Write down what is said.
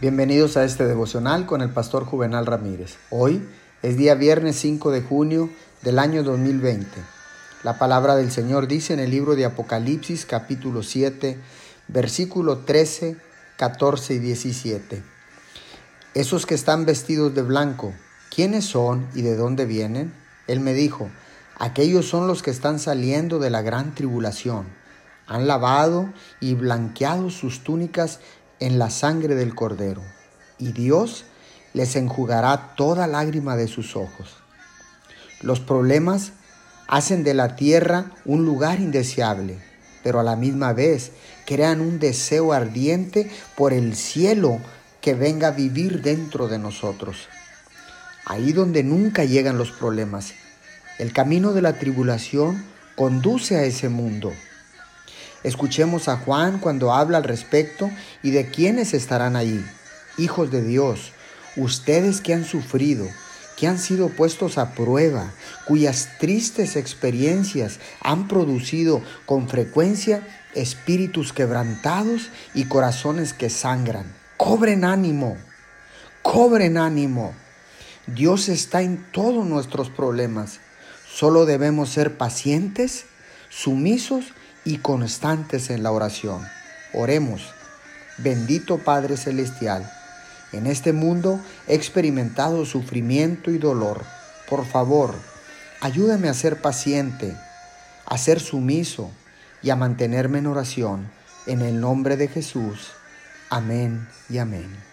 Bienvenidos a este devocional con el pastor Juvenal Ramírez. Hoy es día viernes 5 de junio del año 2020. La palabra del Señor dice en el libro de Apocalipsis capítulo 7, versículo 13, 14 y 17. Esos que están vestidos de blanco, ¿quiénes son y de dónde vienen? Él me dijo, aquellos son los que están saliendo de la gran tribulación. Han lavado y blanqueado sus túnicas en la sangre del Cordero, y Dios les enjugará toda lágrima de sus ojos. Los problemas hacen de la tierra un lugar indeseable, pero a la misma vez crean un deseo ardiente por el cielo que venga a vivir dentro de nosotros. Ahí donde nunca llegan los problemas, el camino de la tribulación conduce a ese mundo Escuchemos a Juan cuando habla al respecto y de quiénes estarán allí. Hijos de Dios, ustedes que han sufrido, que han sido puestos a prueba, cuyas tristes experiencias han producido con frecuencia espíritus quebrantados y corazones que sangran. Cobren ánimo, cobren ánimo. Dios está en todos nuestros problemas. Solo debemos ser pacientes, sumisos y constantes en la oración. Oremos. Bendito Padre Celestial, en este mundo he experimentado sufrimiento y dolor. Por favor, ayúdame a ser paciente, a ser sumiso y a mantenerme en oración. En el nombre de Jesús. Amén y amén.